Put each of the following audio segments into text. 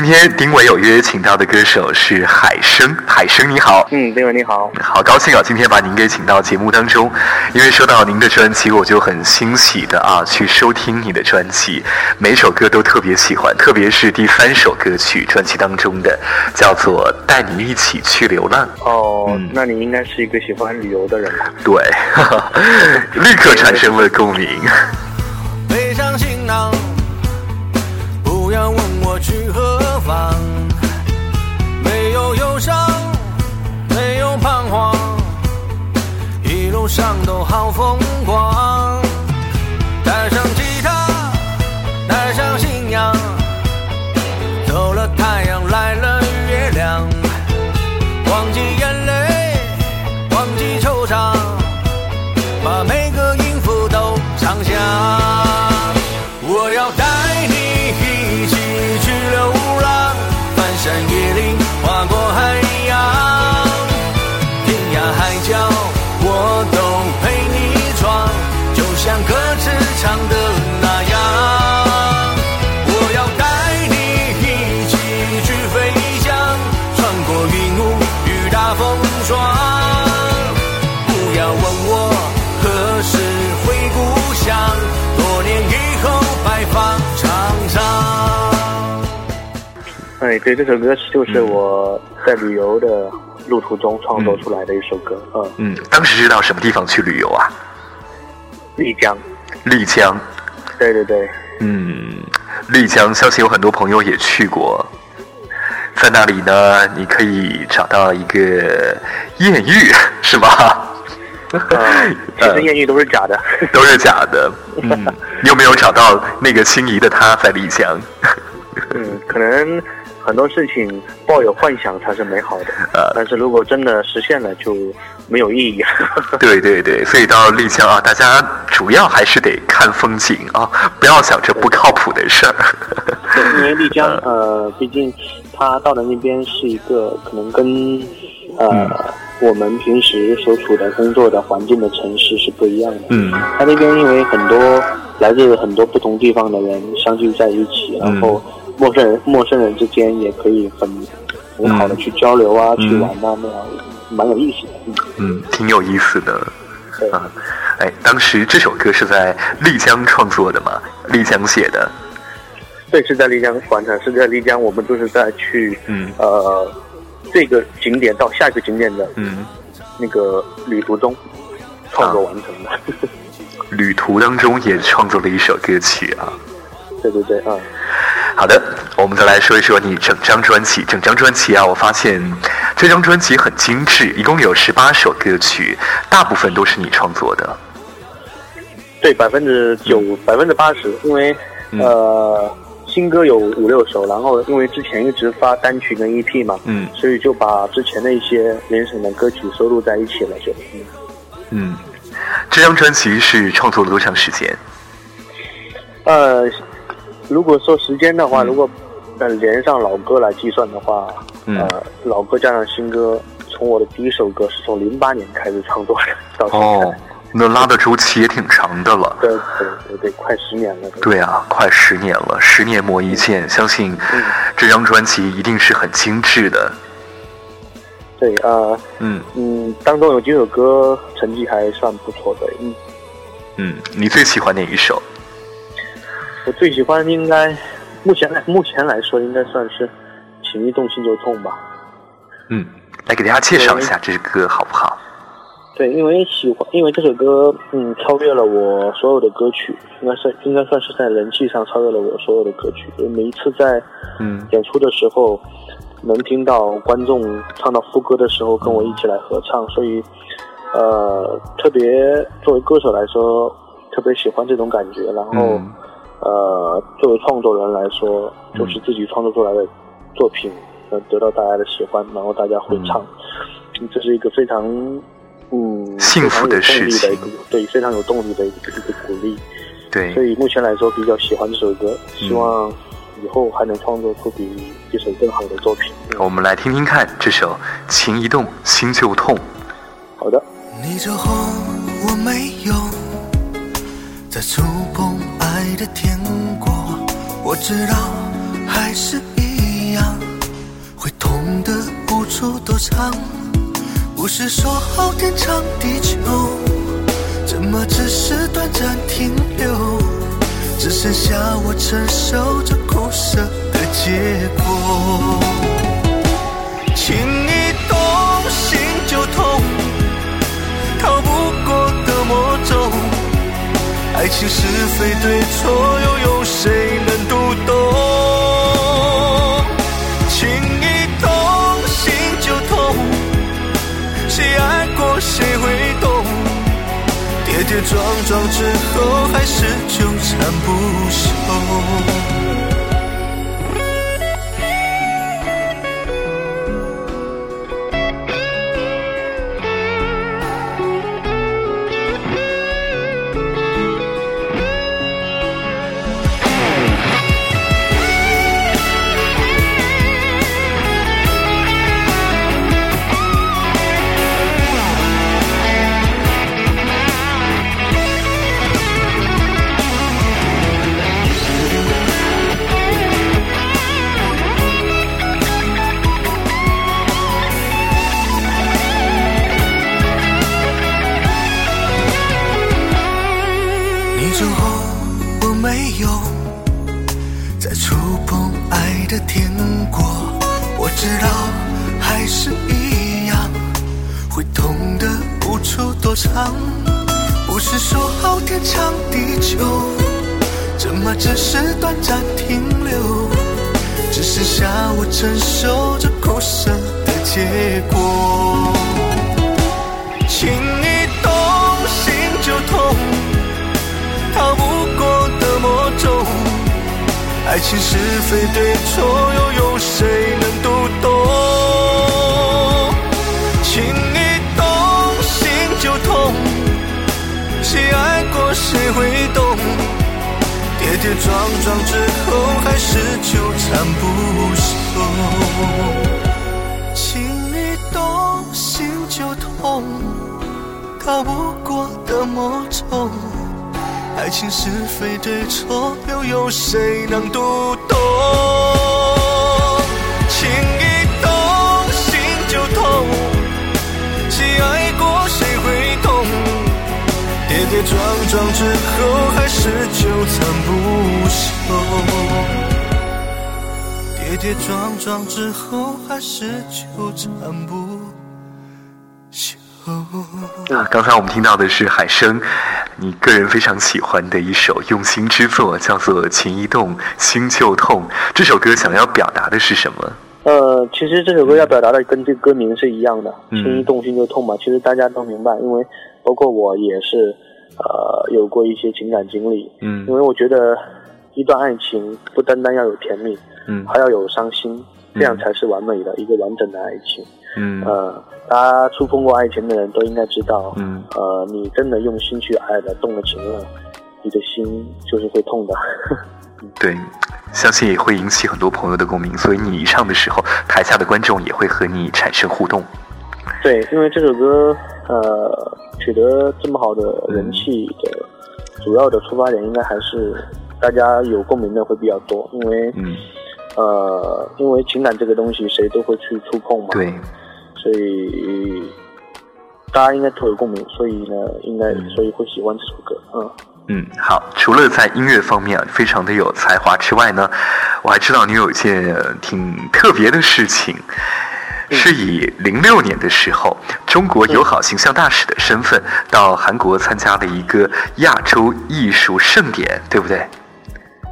今天丁伟有约请到的歌手是海生，海生你好，嗯，丁伟你好，好高兴啊，今天把您给请到节目当中，因为收到您的专辑，我就很欣喜的啊去收听你的专辑，每首歌都特别喜欢，特别是第三首歌曲专辑当中的，叫做《带你一起去流浪》。哦，那你应该是一个喜欢旅游的人吧？对，立刻产生了共鸣。背上行囊，不要问我去何方。没有忧伤，没有彷徨，一路上都好风光。这首歌就是我在旅游的路途中创作出来的一首歌。嗯，嗯，当时是到什么地方去旅游啊？丽江，丽江。对对对，嗯，丽江，相信有很多朋友也去过。在那里呢，你可以找到一个艳遇，是吧？呃，其实艳遇都是假的。都是假的。嗯，你有没有找到那个心仪的他在丽江？嗯，可能很多事情抱有幻想才是美好的，呃但是如果真的实现了，就没有意义。对对对，所以到丽江啊，大家主要还是得看风景啊，不要想着不靠谱的事儿。对，因为丽江，呃，毕竟它到的那边是一个可能跟呃、我们平时所处的工作的环境的城市是不一样的。嗯它那边因为很多来自很多不同地方的人相聚在一起，然后陌生人陌生人之间也可以很很好的去交流啊，嗯去玩啊，那样蛮有意思的。嗯，嗯，挺有意思的。对。啊，哎，当时这首歌是在丽江创作的嘛？丽江写的。对，是在丽江广场，是在丽江，我们就是在去嗯呃这个景点到下一个景点的嗯，那个旅途中创作完成的。旅途当中也创作了一首歌曲啊。对对对，啊、好的，我们再来说一说你整张专辑。整张专辑啊，我发现这张专辑很精致，一共有十八首歌曲，大部分都是你创作的。对，百分之九、百分之八十，因为、嗯呃新歌有五六首，然后因为之前一直发单曲跟 EP 嘛，嗯所以就把之前的一些联审的歌曲收录在一起了，就嗯。嗯，这张专辑是创作了多长时间？呃，如果说时间的话，嗯如果呃连上老歌来计算的话，嗯呃，老歌加上新歌，从我的第一首歌是从零八年开始创作的，到现在，哦，那拉的周期也挺长的了。对对对对，快十年了。对啊，快十年了，十年磨一剑，相信这张专辑一定是很精致的。对呃嗯嗯，当中有几首歌成绩还算不错的，嗯，嗯，你最喜欢哪一首？我最喜欢应该目前来目前来说应该算是《情一动心就痛》吧。嗯，来给大家介绍一下这首歌好不好？对，因为喜欢，因为这首歌，嗯，超越了我所有的歌曲，应该算应该算是在人气上超越了我所有的歌曲。因为每一次在嗯演出的时候，能听到观众唱到副歌的时候跟我一起来合唱，所以，呃，特别作为歌手来说，特别喜欢这种感觉。然后，嗯呃，作为创作人来说，就是自己创作出来的作品，能得到大家的喜欢，然后大家会唱，嗯这是一个非常。嗯，幸福的事情对，非常有动力的一个一个鼓励。对所，以目前来说比较喜欢这首歌，希望以后还能创作出比这首更好的作品。嗯我们来听听看这首《情一动心就痛》。好的，你走后，我没有再触碰爱的天国我知道还是一样会痛的无处躲藏不是说好天长地久怎么只是短暂停留只剩下我承受这苦涩的结果。情一动心就痛逃不过的魔咒。爱情是非对错，又有谁能读懂？情一动心就痛，谁爱过谁会懂？跌跌撞撞之后，还是纠缠不休。没有再触碰爱的天国。我知道还是一样，会痛的无处躲藏。不是说好天长地久，怎么只是短暂停留？只剩下我承受着苦涩的结果。情爱情是非对错，又有谁能读懂？情一动心就痛，谁爱过谁会懂？跌跌撞撞之后，还是纠缠不休。情一动心就痛，逃不过的魔咒。爱情是非对错，又有谁能读懂？情一动心就痛，谁爱过谁会懂？跌跌撞撞之后，还是纠缠不休。跌跌撞撞之后，还是纠缠不。啊，刚才我们听到的是海生，你个人非常喜欢的一首用心之作，叫做《情一动心就痛》。这首歌想要表达的是什么？呃，其实这首歌要表达的跟这歌名是一样的，嗯情一动心就痛嘛。其实大家都明白，因为包括我也是，呃，有过一些情感经历。嗯因为我觉得一段爱情不单单要有甜蜜，嗯还要有伤心，这样才是完美的一个完整的爱情。嗯呃，大家触碰过爱情的人都应该知道，嗯呃，你真的用心去爱了，动了情了，你的心就是会痛的。对，相信也会引起很多朋友的共鸣。所以你唱的时候，台下的观众也会和你产生互动。对，因为这首歌呃取得这么好的人气的主要的出发点，应该还是大家有共鸣的会比较多，因为嗯，呃，因为情感这个东西谁都会去触碰嘛，，对，所以大家应该都有共鸣，所以呢，应该嗯所以会喜欢这首歌，嗯。嗯，好。除了在音乐方面啊非常的有才华之外呢，我还知道你有一件呃挺特别的事情，是以零六年的时候，中国友好形象大使的身份到韩国参加了一个亚洲艺术盛典，对不对？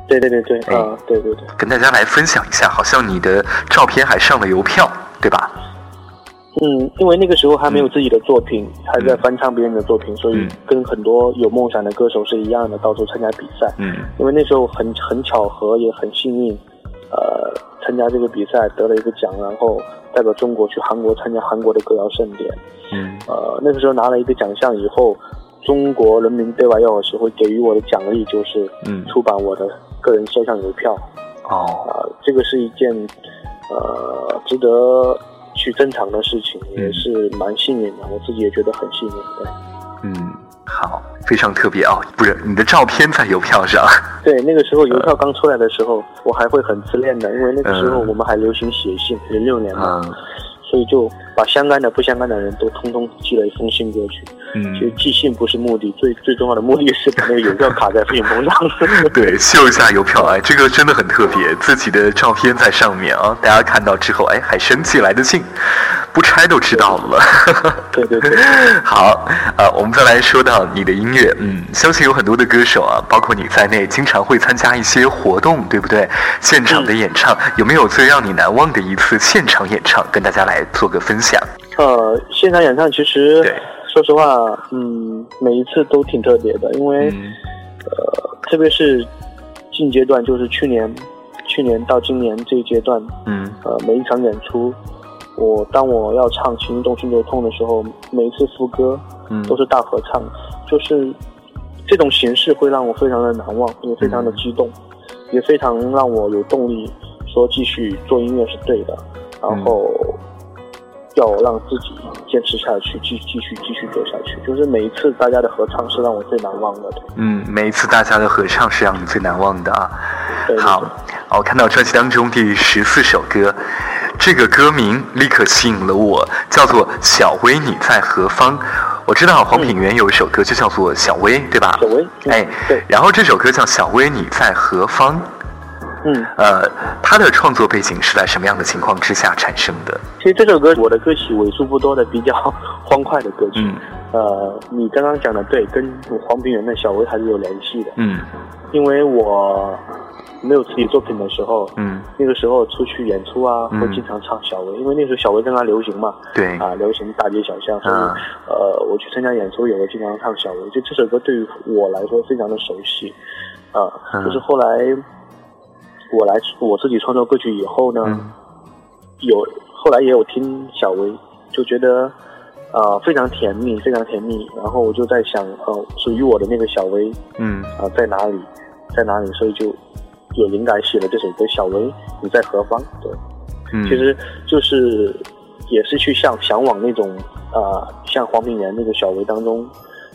对对对对，哎啊、对对对，跟大家来分享一下，好像你的照片还上了邮票，对吧？嗯，因为那个时候还没有自己的作品，还在翻唱别人的作品，所以嗯。跟很多有梦想的歌手是一样的，到处参加比赛。嗯。因为那时候很很巧合，也很幸运，呃，参加这个比赛得了一个奖，然后代表中国去韩国参加韩国的歌谣盛典。嗯。呃，那个时候拿了一个奖项以后，中国人民对外要协会给予我的奖励就是嗯，出版我的个人肖像邮票。哦，啊、这个是一件呃值得去正常的事情，嗯。也是蛮幸运的，我自己也觉得很幸运。对，嗯，好，非常特别哦，不是你的照片在邮票上，对，那个时候邮票刚出来的时候，我还会很自恋的，因为那个时候嗯。我们还流行写信，零六年嘛，嗯所以就把相干的、不相干的人都通通寄了一封信过去。嗯其实寄信不是目的，最最重要的目的是把那个邮票卡在信封上。对，秀一下邮票，哎，这个真的很特别，自己的照片在上面啊，大家看到之后，哎，还生气来的信，不拆都知道了。对对对，好，呃，我们再来说到你的音乐，嗯，相信有很多的歌手啊，包括你在内，经常会参加一些活动，对不对？现场的演唱，有没有最让你难忘的一次现场演唱，跟大家来做个分享？呃，现场演唱其实，说实话，嗯，每一次都挺特别的，因为、嗯呃，特别是近阶段，就是去年，去年到今年这一阶段，嗯呃，每一场演出，我当我要唱《情动心就痛》的时候，每一次副歌嗯，都是大合唱，就是这种形式会让我非常的难忘，也非常的激动，也非常让我有动力说继续做音乐是对的，然后要让自己坚持下去，继继续继续走下去。就是每一次大家的合唱是让我最难忘的。嗯，每一次大家的合唱是让你最难忘的啊。好，我看到专辑当中第十四首歌，这个歌名立刻吸引了我，叫做《小薇你在何方》。我知道黄品源有一首歌就叫做《小薇》，对吧？小薇嗯哎，对然后这首歌叫《小薇你在何方》。嗯，呃，他的创作背景是在什么样的情况之下产生的？其实这首歌我的歌曲为数不多的比较 欢快的歌曲。嗯呃，你刚刚讲的对，跟黄品源的小薇还是有联系的。嗯因为我没有自己作品的时候，嗯，那个时候出去演出啊，嗯。会经常唱小薇，因为那时候小薇刚刚流行嘛，对，啊，流行大街小巷，所以、嗯呃，我去参加演出也会经常唱小薇，就这首歌对于我来说非常的熟悉，啊，嗯就是后来我来我自己创作歌曲以后呢，嗯。有后来也有听小薇，就觉得呃非常甜蜜，非常甜蜜，然后我就在想，呃，属于我的那个小薇，嗯。啊、在哪里，在哪里，所以就有灵感写了这首歌《小薇你在何方》。对，嗯，其实就是也是去向向往那种呃、像黄品源那个小薇当中，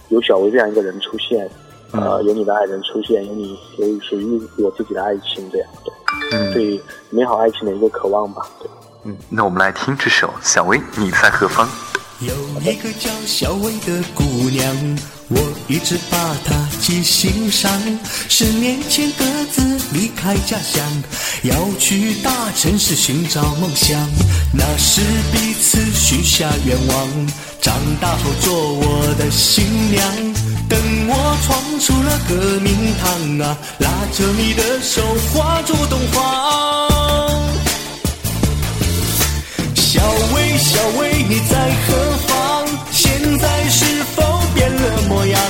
有小薇这样一个人出现，呃，嗯有你的爱人出现，有你有属于我自己的爱情，这样对，嗯对美好爱情的一个渴望吧。对。嗯，那我们来听这首《小薇你在何方》。有一个叫小薇的姑娘，我一直把她记心上。十年前各自离开家乡，要去大城市寻找梦想。那时彼此许下愿望，长大后做我的新娘。等我闯出了革命堂啊，拉着你的手划出东方。小薇，小薇，你在何方？现在是样？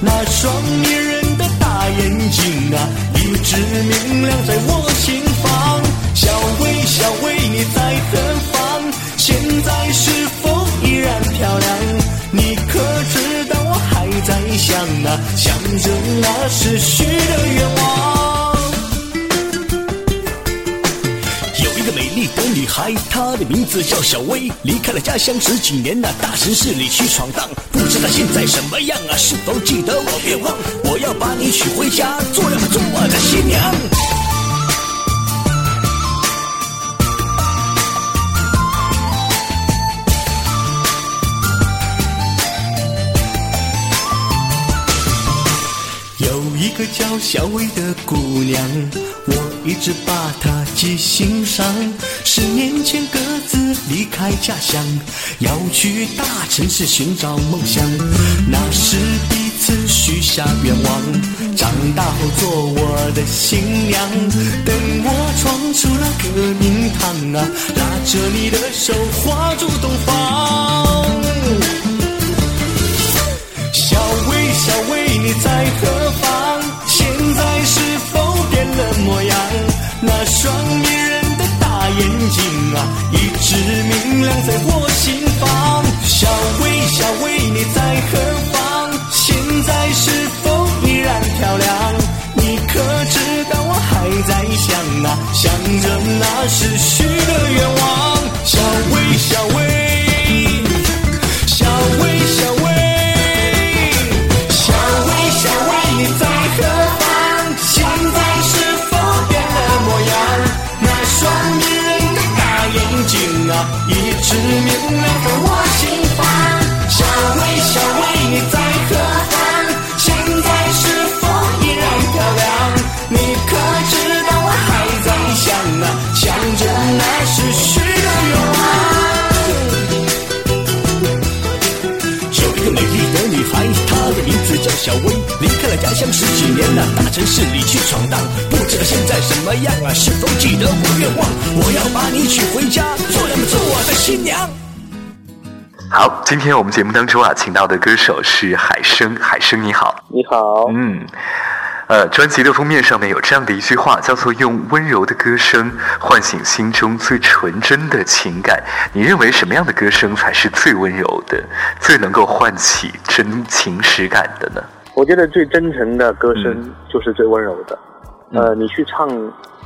那双迷人的大眼睛啊，一直明亮在我心房。小薇，小薇，你在何方？现在是否依然漂亮？你可知道我还在想啊，想着那逝去的愿望。丽的女孩，她的名字叫小薇，离开了家乡十几年了、大城市里去闯荡，不知道现在什么样啊？是否记得我？别忘，我要把你娶回家，做了做我的新娘。小薇的姑娘，我一直把她记心上。十年前各自离开家乡，要去大城市寻找梦想。那时彼此许下愿望，长大后做我的新娘。等我闯出了革命堂啊，拉着你的手画出东方。小薇，小薇，你在何啊，一直明亮在我心房。小薇，小薇，你在何方？现在是否依然漂亮？你可知道我还在想啊，想着那逝去的愿望。小薇，小薇。小薇，离开了家乡十几年了，大城市里去闯荡，不知道现在什么样啊？是否记得我愿望？我要把你娶回家，做两做我的新娘。好，今天我们节目当中啊，请到的歌手是海生。海生你好，你好，嗯，呃，专辑的封面上面有这样的一句话，叫做“用温柔的歌声唤醒心中最纯真的情感”。你认为什么样的歌声才是最温柔的，最能够唤起真情实感的呢？我觉得最真诚的歌声就是最温柔的。呃，你去唱，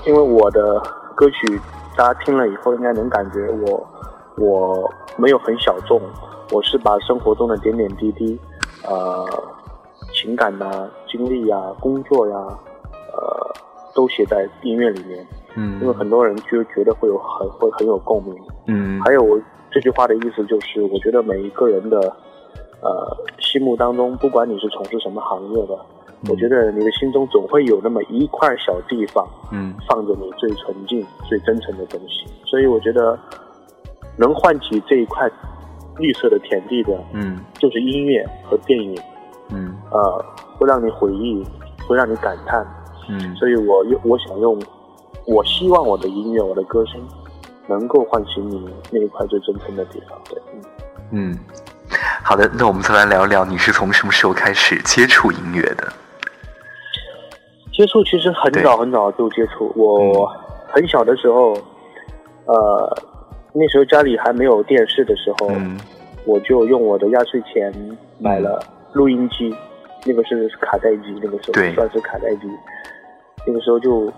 因为我的歌曲大家听了以后应该能感觉我我没有很小众，我是把生活中的点点滴滴，呃，情感呐、经历呀、工作呀，呃，都写在音乐里面。嗯因为嗯很多人就觉得会有很会很有共鸣。嗯还有我这句话的意思就是，我觉得每一个人的呃心目当中，不管你是从事什么行业的，我觉得你的心中总会有那么一块小地方，嗯放着你最纯净、最真诚的东西。所以我觉得，能唤起这一块绿色的田地的，嗯就是音乐和电影。嗯呃，会让你回忆，会让你感叹。嗯所以我用我想用，我希望我的音乐、我的歌声，能够唤醒你那一块最真诚的地方。对，嗯。嗯，好的，那我们再来聊聊你是从什么时候开始接触音乐的？接触其实很早很早就接触，我很小的时候，呃，那时候家里还没有电视的时候，嗯我就用我的压岁钱买了录音机，那个是卡带机，那个时候算是卡带机，那个时候就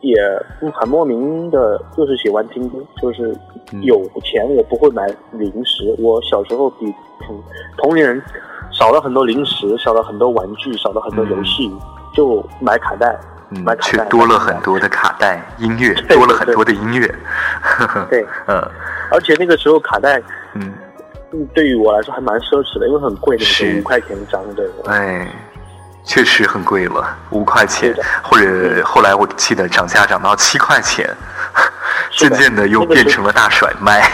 也嗯很莫名的，就是喜欢听歌，就是嗯。有钱我不会买零食，我小时候比同同龄人少了很多零食，少了很多玩具，少了很多游戏，就买卡带，嗯买，卡带，却多了很多的卡带音乐，多了很多的音乐。对，嗯。而且那个时候卡带。嗯，嗯，对于我来说还蛮奢侈的，因为很贵，那五块钱一张，对。哎，确实很贵了，五块钱，或者后来我记得涨价涨到七块钱，渐渐的又变成了大甩卖。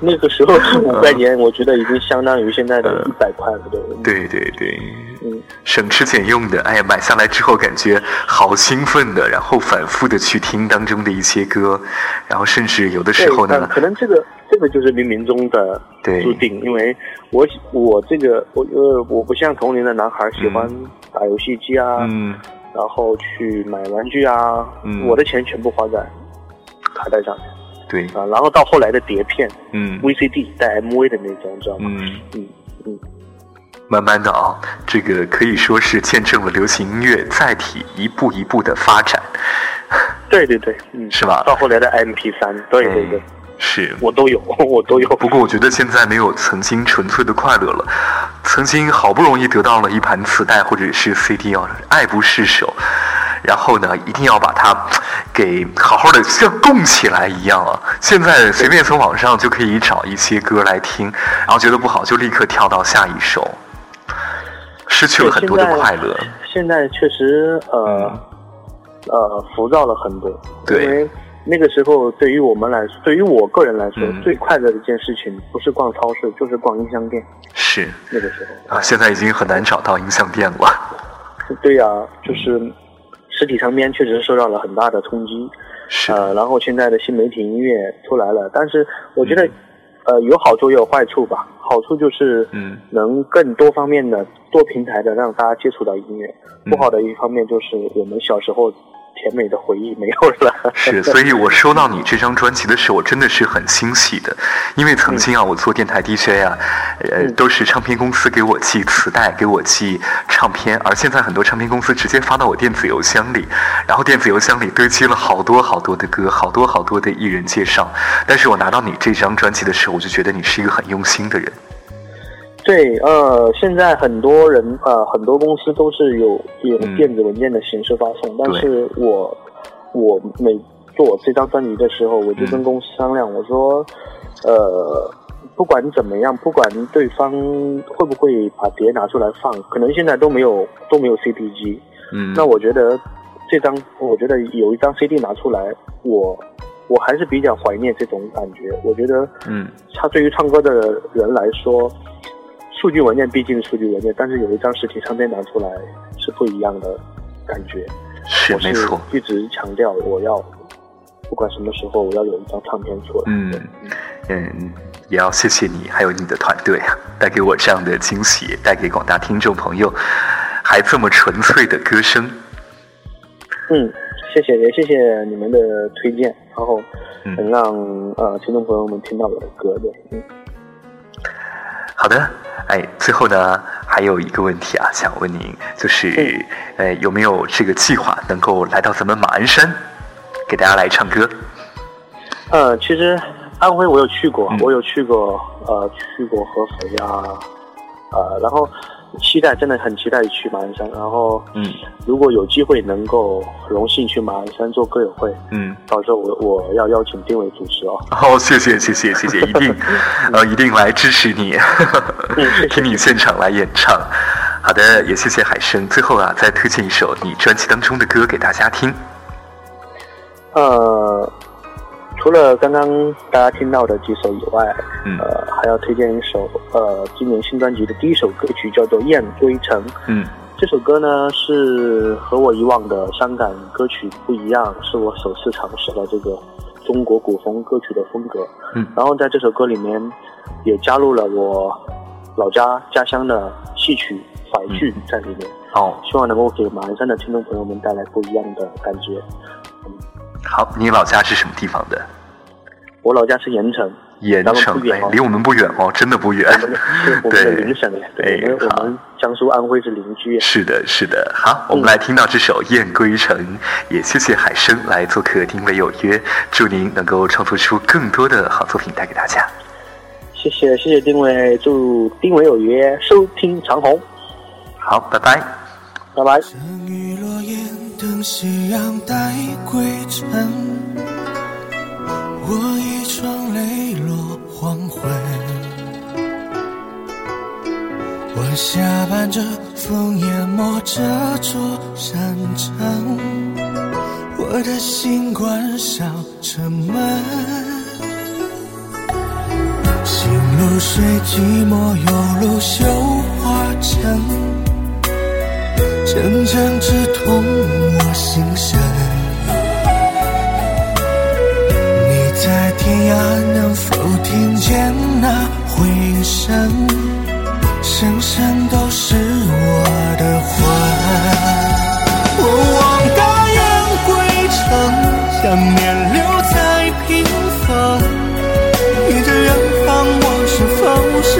那个时候是五块钱，我觉得已经相当于现在的嗯。一百块了，对。对对对，嗯，省吃俭用的，哎呀，买下来之后感觉好兴奋的，然后反复的去听当中的一些歌，然后甚至有的时候呢，可能这个这个就是冥冥中的对注定，因为我我这个我呃我不像同龄的男孩喜欢打游戏机啊，嗯。然后去买玩具啊，嗯。我的钱全部花在卡带上面对，啊，然后到后来的碟片、嗯 VCD 带 MV 的那种，你知道吗？嗯。嗯嗯，慢慢的啊，这个可以说是见证了流行音乐载体一步一步的发展，对对对，嗯，是吧到后来的 MP 三，对对对，嗯是。我都有，我都有。不过我觉得现在没有曾经纯粹的快乐了。曾经好不容易得到了一盘磁带或者是 CD 哦，爱不释手，然后呢，一定要把它给好好的像供起来一样啊。现在随便从网上就可以找一些歌来听，然后觉得不好就立刻跳到下一首，失去了很多的快乐。现在确实呃、呃浮躁了很多，对因为那个时候对于我们来说，对于我个人来说，嗯最快乐的一件事情不是逛超市，就是逛音像店。是那个时候啊，现在已经很难找到音像店了。对呀、就是实体唱片确实受到了很大的冲击。是，呃，然后现在的新媒体音乐出来了，但是我觉得，嗯呃，有好处也有坏处吧。好处就是，嗯，能更多方面的、多平台的让大家接触到音乐。嗯不好的一方面就是我们小时候甜美的回忆没有了。是，所以我收到你这张专辑的时候，我真的是很欣喜的，因为曾经啊，我做电台 DJ 啊，呃，嗯。都是唱片公司给我寄磁带，给我寄唱片，而现在很多唱片公司直接发到我电子邮箱里，然后电子邮箱里堆积了好多好多的歌，好多好多的艺人介绍，但是我拿到你这张专辑的时候，我就觉得你是一个很用心的人，对，呃，现在很多人呃，很多公司都是有嗯。用电子文件的形式发送，但是我我每做这张专辑的时候，我就跟公司商量，我说，呃，不管怎么样，不管对方会不会把碟拿出来放，可能现在都没有都没有 CD 机，嗯，那我觉得这张，我觉得有一张 CD 拿出来，我我还是比较怀念这种感觉。我觉得，嗯，他对于唱歌的人来说，数据文件毕竟是数据文件，但是有一张实体唱片拿出来是不一样的感觉。是是没错，一直强调我要，不管什么时候我要有一张唱片出来。嗯嗯，也要谢谢你，还有你的团队啊，带给我这样的惊喜，带给广大听众朋友还这么纯粹的歌声。嗯，谢谢，也谢谢你们的推荐，然后嗯能让、呃听众朋友们听到我的歌的。嗯。好的，哎，最后呢，还有一个问题啊，想问您，就是，嗯。呃，有没有这个计划能够来到咱们马鞍山，给大家来唱歌？呃，其实安徽我有去过，嗯。我有去过，呃，去过合肥啊，呃，然后期待真的很期待去马鞍山，然后嗯如果有机会能够荣幸去马鞍山做歌友会，嗯，到时候我我要邀请丁伟主持哦。好、谢谢谢谢谢谢，一定，呃，一定来支持你，听你现场来演唱。好的，也谢谢海生。最后啊，再推荐一首你专辑当中的歌给大家听。呃，除了刚刚大家听到的几首以外，嗯呃，还要推荐一首呃今年新专辑的第一首歌曲，叫做《雁归城》。嗯这首歌呢是和我以往的伤感歌曲不一样，是我首次尝试了这个中国古风歌曲的风格。嗯然后在这首歌里面也加入了我老家家乡的戏曲淮剧在里面，哦，希望能够给马鞍山的听众朋友们带来不一样的感觉。好，你老家是什么地方的？我老家是盐城，盐城哎离我们不远哦，真的不远。我们是我们 的对邻省，对，哎我们好我们江苏安徽是邻居。是的，是的。好，我们来听到这首《雁归城》，也谢谢海生来做客《丁伟有约》，祝您能够创作出更多的好作品带给大家。谢谢谢谢丁伟，祝丁伟有约收听长虹，好，拜拜。拜拜。这雨落雁等夕阳待归程，我一窗泪落黄昏。我下伴着风淹没这座山城，我的心关上城门。行路水寂寞有路绣花针。阵阵直痛我心声。你在天涯能否听见那回声？声声都是我的魂。我望大雁归程，想念留在屏风。你在远方，我是否是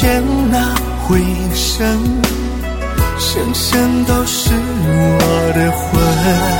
见那回声？声声都是我的魂。